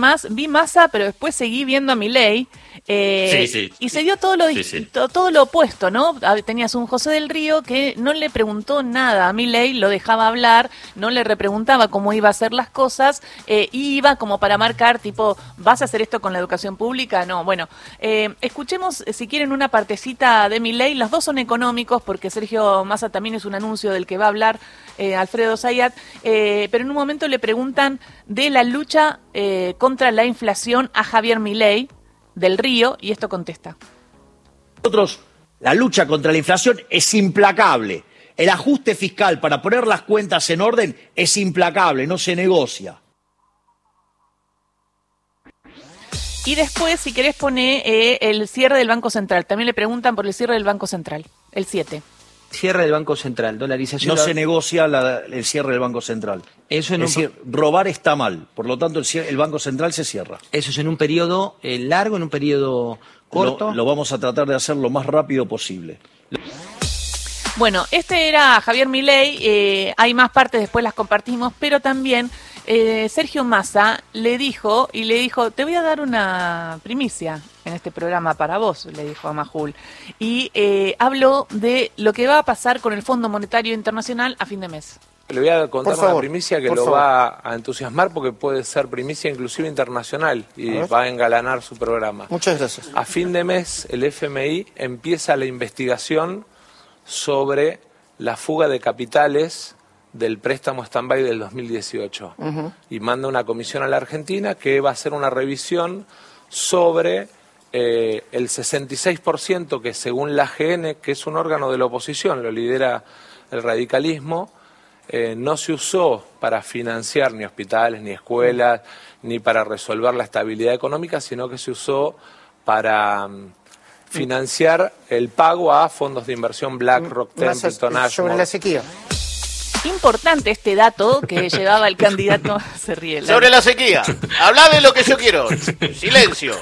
más, vi Massa, pero después seguí viendo a Milei. Eh, Sí, sí. Y se dio todo lo, Sí, sí. to- todo lo opuesto, ¿no? Tenías un José del Río que no le preguntó nada a Milei, lo dejaba hablar, no le repreguntaba cómo iba a hacer las cosas, eh, iba como para marcar, tipo, ¿vas a hacer esto con la educación pública? No, bueno, eh, escuchemos eh, si quieren una partecita de Milei, los dos son económicos, porque Sergio Massa también es un anuncio del que va a hablar eh, Alfredo Zayat, pero en un momento le preguntan de la lucha eh, contra la inflación a Javier Milei del Río, y esto contesta. Nosotros, la lucha contra la inflación es implacable. El ajuste fiscal para poner las cuentas en orden es implacable, no se negocia. Y después, si querés, pone eh, el cierre del Banco Central. También le preguntan por el cierre del Banco Central, el 7. Cierre del Banco Central, dolarización. No se negocia la- el cierre del Banco Central. Eso en es un- decir, robar está mal. Por lo tanto, el, el Banco Central se cierra. Eso es en un periodo eh, largo, en un periodo corto. Lo, lo vamos a tratar de hacer lo más rápido posible. Bueno, este era Javier Milei. eh, hay más partes, después las compartimos, pero también eh, Sergio Massa le dijo, y le dijo, te voy a dar una primicia en este programa para vos, le dijo a Majul. Y eh, habló de lo que va a pasar con el Fondo Monetario Internacional a fin de mes. Le voy a contar favor, una primicia que lo favor. va a entusiasmar porque puede ser primicia inclusive internacional y A va a engalanar su programa. Muchas gracias. A fin de mes el FMI empieza la investigación sobre la fuga de capitales del préstamo stand-by del 2018 y manda una comisión a la Argentina que va a hacer una revisión sobre eh, el 66% que según la AGN, que es un órgano de la oposición, lo lidera el radicalismo, eh, no se usó para financiar ni hospitales, ni escuelas, ni para resolver la estabilidad económica, sino que se usó para mm, financiar el pago a fondos de inversión BlackRock, Más Templeton, sobre Ashmore. la sequía. Importante este dato que llevaba el candidato. Se ríe. la- Sobre la sequía. Habla de lo que yo quiero. Silencio.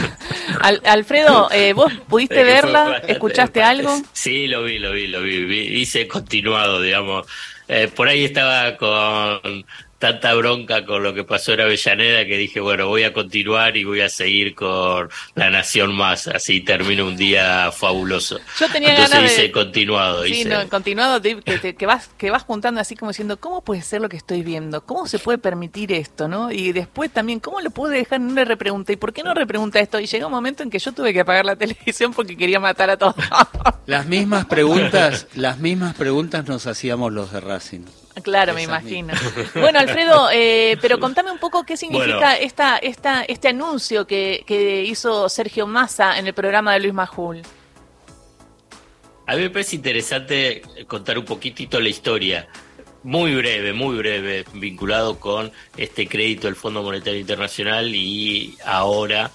Al- Alfredo, eh, ¿vos pudiste Es que fue verla? ¿Escuchaste algo? Sí, lo vi, lo vi, lo vi. vi- hice continuado, digamos. Eh, por ahí estaba con tanta bronca con lo que pasó en Avellaneda que dije, bueno, voy a continuar y voy a seguir con La Nación Más, así termino un día fabuloso. Yo tenía Entonces ganas hice de- continuado. Sí, hice- no, continuado, te- que, te- que vas, que vas juntando así como diciendo, ¿cómo puede ser lo que estoy viendo? ¿Cómo se puede permitir esto? ¿no? Y después también, ¿cómo lo pude dejar en una repregunta? ¿Y por qué no repregunta esto? Y llegó un momento en que yo tuve que apagar la televisión porque quería matar a todos. Las mismas preguntas, las mismas preguntas nos hacíamos los de Racing. Claro, me imagino. Bueno, Alfredo, eh, pero contame un poco qué significa Bueno. esta, esta, este anuncio que, que hizo Sergio Massa en el programa de Luis Majul. A mí me parece interesante contar un poquitito la historia. Muy breve, muy breve, vinculado con este crédito del Fondo Monetario Internacional y ahora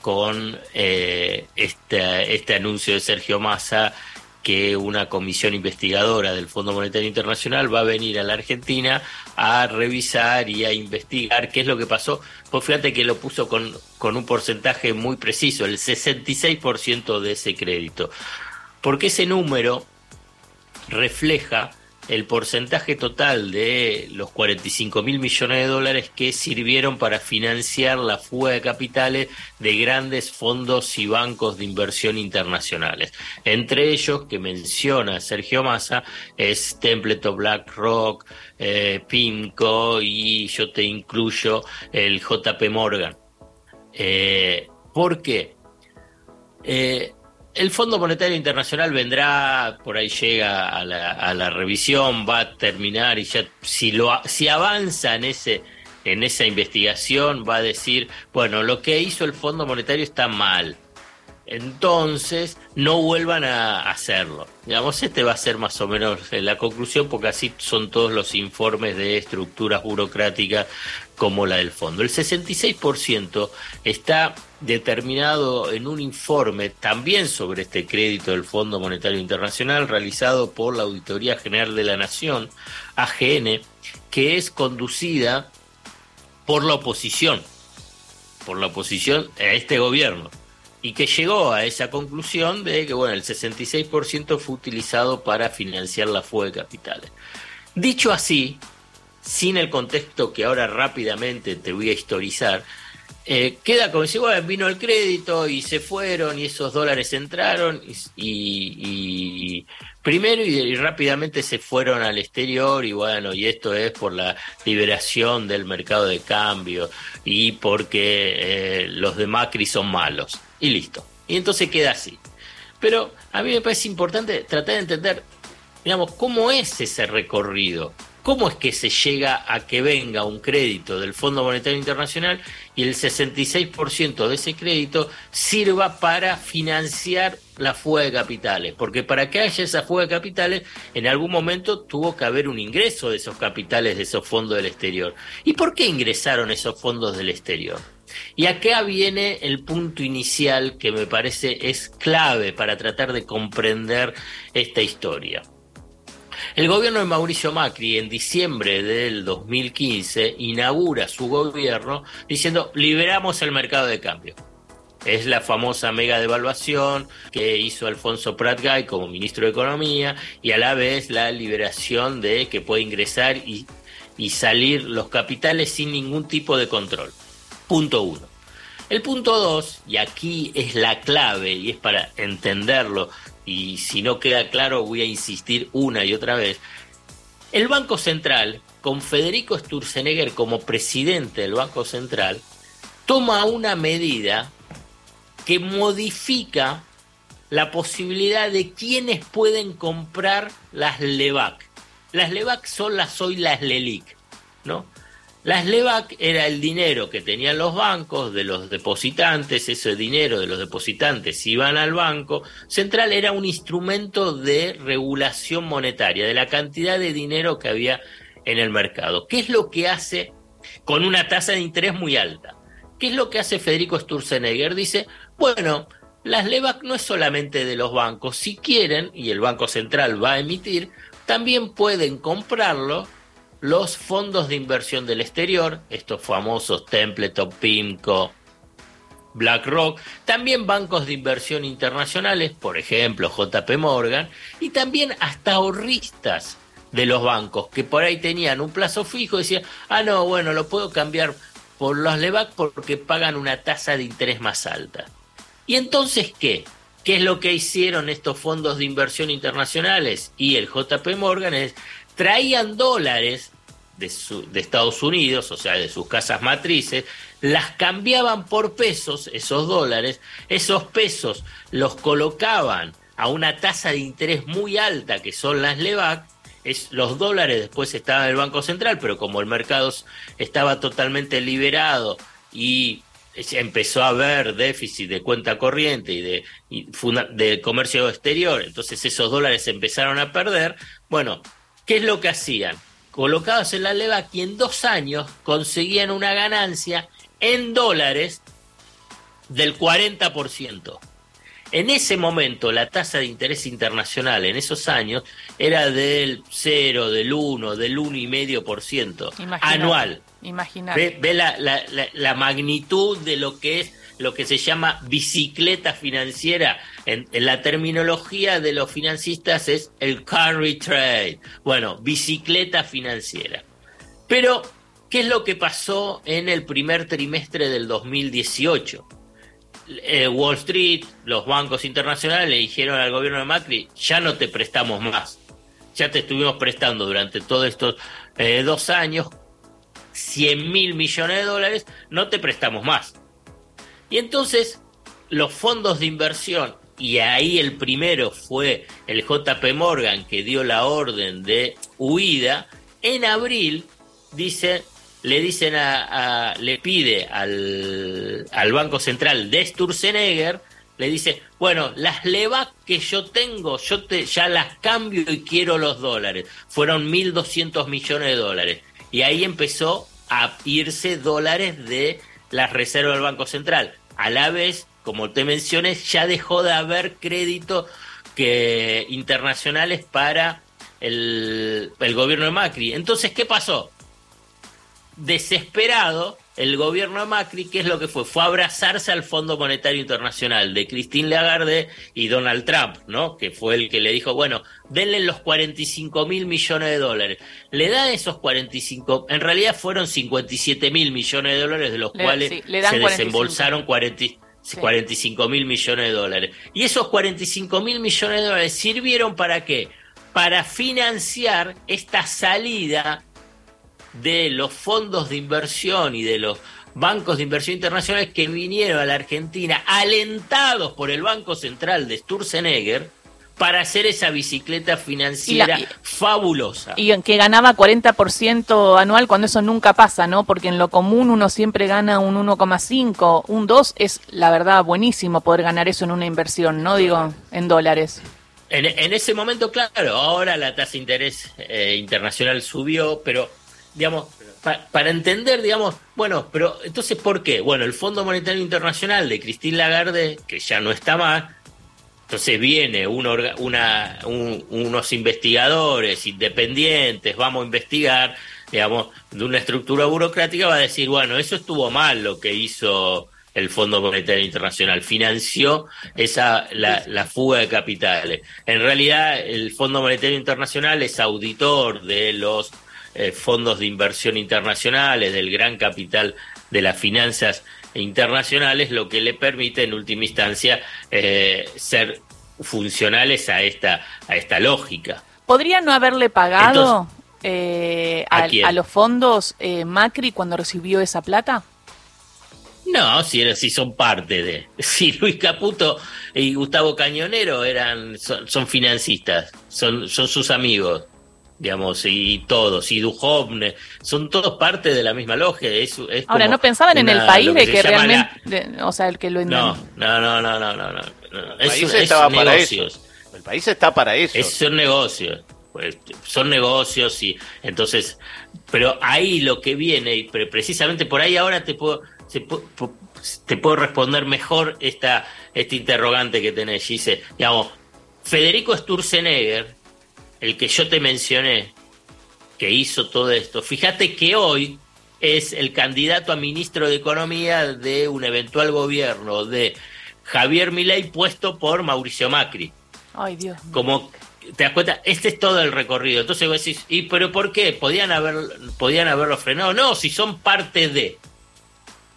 con eh, este, este anuncio de Sergio Massa que una comisión investigadora del Fondo Monetario Internacional va a venir a la Argentina a revisar y a investigar qué es lo que pasó. Pues fíjate que lo puso con, con un porcentaje muy preciso, el 66% de ese crédito porque ese número refleja el porcentaje total de los 45 mil millones de dólares que sirvieron para financiar la fuga de capitales de grandes fondos y bancos de inversión internacionales. Entre ellos, que menciona Sergio Massa, es Templeton BlackRock, eh, PIMCO y yo te incluyo el JP Morgan. Eh, ¿Por qué? Eh, el Fondo Monetario Internacional vendrá, por ahí llega a la, a la revisión, va a terminar y ya si lo si avanza en ese en esa investigación va a decir, bueno, lo que hizo el Fondo Monetario está mal. Entonces, no vuelvan a hacerlo. Digamos, este va a ser más o menos eh, la conclusión, porque así son todos los informes de estructuras burocráticas como la del fondo. El 66% está determinado en un informe también sobre este crédito del Fondo Monetario Internacional realizado por la Auditoría General de la Nación, AGN, que es conducida por la oposición, por la oposición a este gobierno y que llegó a esa conclusión de que bueno, el 66% fue utilizado para financiar la fuga de capitales. Dicho así, sin el contexto que ahora rápidamente te voy a historizar, eh, queda como si bueno, vino el crédito y se fueron y esos dólares entraron y, primero y, y rápidamente se fueron al exterior y bueno, y esto es por la liberación del mercado de cambio y porque eh, los de Macri son malos y listo. Y entonces queda así. Pero a mí me parece importante tratar de entender, digamos, cómo es ese recorrido. ¿Cómo es que se llega a que venga un crédito del Fondo Monetario Internacional y el 66% de ese crédito sirva para financiar la fuga de capitales? Porque para que haya esa fuga de capitales, en algún momento tuvo que haber un ingreso de esos capitales de esos fondos del exterior. ¿Y por qué ingresaron esos fondos del exterior? Y acá viene el punto inicial que me parece es clave para tratar de comprender esta historia. El gobierno de Mauricio Macri en diciembre del 2015 inaugura su gobierno diciendo liberamos el mercado de cambio. Es la famosa mega devaluación que hizo Alfonso Pratgay como ministro de Economía y a la vez la liberación de que puede ingresar y, y salir los capitales sin ningún tipo de control. Punto uno. El punto dos, y aquí es la clave y es para entenderlo, y si no queda claro voy a insistir una y otra vez, el Banco Central, con Federico Sturzenegger como presidente del Banco Central, toma una medida que modifica la posibilidad de quienes pueden comprar las LEVAC. Las LEVAC son las hoy las LELIC, ¿no? Las LEVAC era el dinero que tenían los bancos de los depositantes, ese dinero de los depositantes iban al banco central, era un instrumento de regulación monetaria, de la cantidad de dinero que había en el mercado. ¿Qué es lo que hace con una tasa de interés muy alta? ¿Qué es lo que hace Federico Sturzenegger? Dice, bueno, las LEVAC no es solamente de los bancos, si quieren, y el Banco Central va a emitir, también pueden comprarlo los fondos de inversión del exterior, estos famosos Templeton, PIMCO, BlackRock, también bancos de inversión internacionales, por ejemplo JP Morgan, y también hasta ahorristas de los bancos que por ahí tenían un plazo fijo y decían, ah, no, bueno, lo puedo cambiar por los LEVAC porque pagan una tasa de interés más alta. ¿Y entonces qué? ¿Qué es lo que hicieron estos fondos de inversión internacionales y el JP Morgan? Es, traían dólares de, Estados Unidos, o sea, de sus casas matrices, las cambiaban por pesos, esos dólares, esos pesos los colocaban a una tasa de interés muy alta, que son las LEVAC, es, los dólares después estaban en el Banco Central, pero como el mercado estaba totalmente liberado y empezó a haber déficit de cuenta corriente y de, y de comercio exterior, entonces esos dólares se empezaron a perder. Bueno, ¿qué es lo que hacían? Colocados en la LEVAC y en dos años conseguían una ganancia en dólares del 40%. En ese momento la tasa de interés internacional en esos años era del 0, del 1, del 1,5% Imagínate, anual. Imagínate. Ve, ve la, la- la- la magnitud de lo que es lo que se llama bicicleta financiera. En, la terminología de los financistas es el carry trade. Bueno, bicicleta financiera. Pero, ¿qué es lo que pasó en el primer trimestre del 2018? Eh, Wall Street, los bancos internacionales le dijeron al gobierno de Macri, ya no te prestamos más. Ya te estuvimos prestando durante todos estos eh, dos años 100 mil millones de dólares, no te prestamos más. Y entonces los fondos de inversión, y ahí el primero fue el JP Morgan que dio la orden de huida, en abril dice, le dicen a, le pide al, al Banco Central de Sturzenegger, le dice, bueno, las LEVAC que yo tengo, yo te, ya las cambio y quiero los dólares. Fueron 1.200 millones de dólares. Y ahí empezó a irse dólares de las reservas del Banco Central. A la vez, como te mencioné, ya dejó de haber crédito que, internacionales para el, el gobierno de Macri. Entonces, ¿qué pasó? Desesperado, el gobierno de Macri, ¿qué es lo que fue? Fue abrazarse al Fondo Monetario Internacional de Christine Lagarde y Donald Trump, ¿no? Que fue el que le dijo, bueno, denle los 45 mil millones de dólares. Le da esos 45, en realidad fueron 57 mil millones de dólares, de los Le- cuales sí, le dan se 45. desembolsaron 40 45 mil millones de dólares. Y esos 45 mil millones de dólares sirvieron para qué? Para financiar esta salida de los fondos de inversión y de los bancos de inversión internacionales que vinieron a la Argentina alentados por el Banco Central de Sturzenegger para hacer esa bicicleta financiera Y la- fabulosa. Y en que ganaba 40% anual cuando eso nunca pasa, ¿no? Porque en lo común uno siempre gana un 1,5, un 2 es la verdad buenísimo poder ganar eso en una inversión, ¿no? Digo, en dólares. En, en ese momento, claro, ahora la tasa de interés eh, internacional subió, pero, digamos, pa- para entender, digamos, bueno, pero entonces, ¿por qué? Bueno, el Fondo Monetario Internacional de Christine Lagarde, que ya no está más, entonces viene una, un- unos investigadores independientes, vamos a investigar, digamos, de una estructura burocrática, va a decir, bueno, eso estuvo mal lo que hizo el Fondo Monetario Internacional, financió esa la, la fuga de capitales. En realidad, el Fondo Monetario Internacional es auditor de los eh, fondos de inversión internacionales, del gran capital de las finanzas internacionales, lo que le permite en última instancia eh, ser funcionales a esta, a esta lógica. ¿Podría no haberle pagado Entonces, eh, ¿a los fondos Macri cuando recibió esa plata? No, si, era- si son parte de. Si Luis Caputo y Gustavo Cañonero eran son, son financistas, son, son sus amigos, digamos, y todos, y Duhovne, son todos parte de la misma logia. Es, es Ahora, ¿no pensaban en el país de que realmente, la- de- o sea, el que lo No, no, no, no, no, no, no. no. El Es, país es estaba para eso. negocios. El país está para eso. Es, son negocios. Pues, son negocios y entonces, pero ahí lo que viene, y pre- precisamente por ahí ahora te puedo, se pu- pu- te puedo responder mejor esta, este interrogante que tenés, Gise. Digamos, Federico Sturzenegger, el que yo te mencioné, que hizo todo esto, fíjate que hoy es el candidato a ministro de Economía de un eventual gobierno de Javier Milei puesto por Mauricio Macri Ay, Dios. como te das cuenta, este es todo el recorrido. Entonces vos decís, ¿y pero por qué? ¿Podían, haber, podían haberlo frenado? No, si son parte de,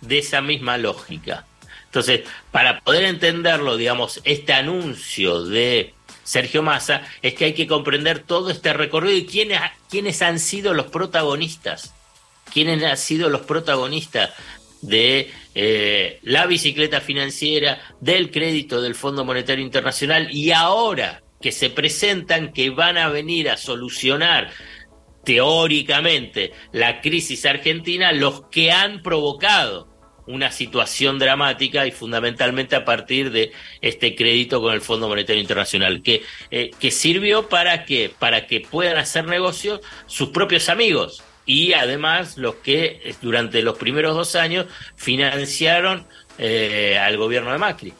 de esa misma lógica. Entonces, para poder entenderlo, digamos, este anuncio de Sergio Massa, es que hay que comprender todo este recorrido y quiénes, quiénes han sido los protagonistas. ¿Quiénes han sido los protagonistas de eh, la bicicleta financiera, del crédito del Fondo Monetario Internacional y ahora que se presentan que van a venir a solucionar teóricamente la crisis argentina, los que han provocado una situación dramática y fundamentalmente a partir de este crédito con el Fondo Monetario Internacional, que, eh, que sirvió para que, para que puedan hacer negocios sus propios amigos y además los que eh, durante los primeros dos años financiaron eh, al gobierno de Macri.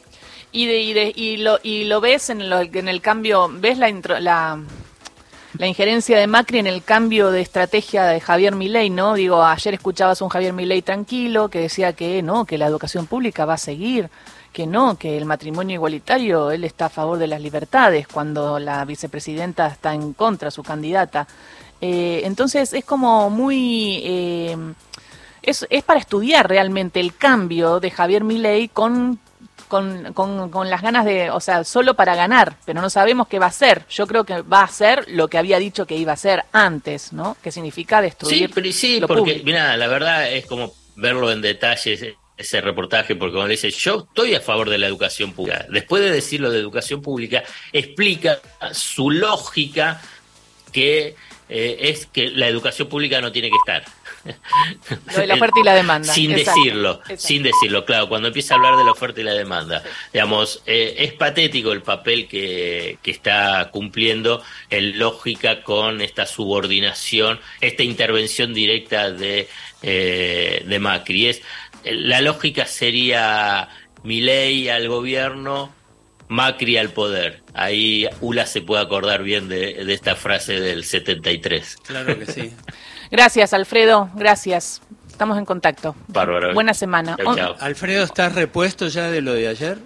Y, de, y, de- y lo, y lo ves en, lo- en el cambio, ves la, intro- la, la injerencia de Macri en el cambio de estrategia de Javier Milei, ¿no? Digo, ayer escuchabas a un Javier Milei tranquilo que decía que no, que la educación pública va a seguir, que no, que el matrimonio igualitario, él está a favor de las libertades, cuando la vicepresidenta está en contra, su candidata. Eh, entonces es como muy... eh, es, es para estudiar realmente el cambio de Javier Milei con, con, con, con las ganas de, o sea, solo para ganar, pero no sabemos qué va a hacer. Yo creo que va a hacer lo que había dicho que iba a hacer antes, ¿no? Que significa destruir Sí, pero sí, lo porque, mira, la verdad es como verlo en detalle ese, ese reportaje, porque como le dice, yo estoy a favor de la educación pública. Después de decir lo de educación pública, explica su lógica que eh, es que la educación pública no tiene que estar. Lo de la oferta y la demanda. Sin Exacto, decirlo, exacto. sin decirlo, claro, cuando empieza a hablar de la oferta y la demanda. Digamos, eh, es patético el papel que, que está cumpliendo en lógica con esta subordinación, esta intervención directa de, eh, de Macri. Es, la lógica sería Milei al gobierno, Macri al poder. Ahí Ula se puede acordar bien de, de esta frase del 73. Claro que sí. Gracias, Alfredo, gracias. Estamos en contacto. Bárbaro. Buena semana. Chau, chau. Alfredo, ¿estás repuesto ya de lo de ayer?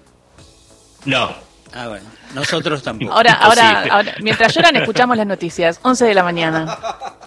No. Ah, bueno. Nosotros tampoco. Ahora, ahora, ahora, mientras lloran, escuchamos las noticias. 11 de la mañana.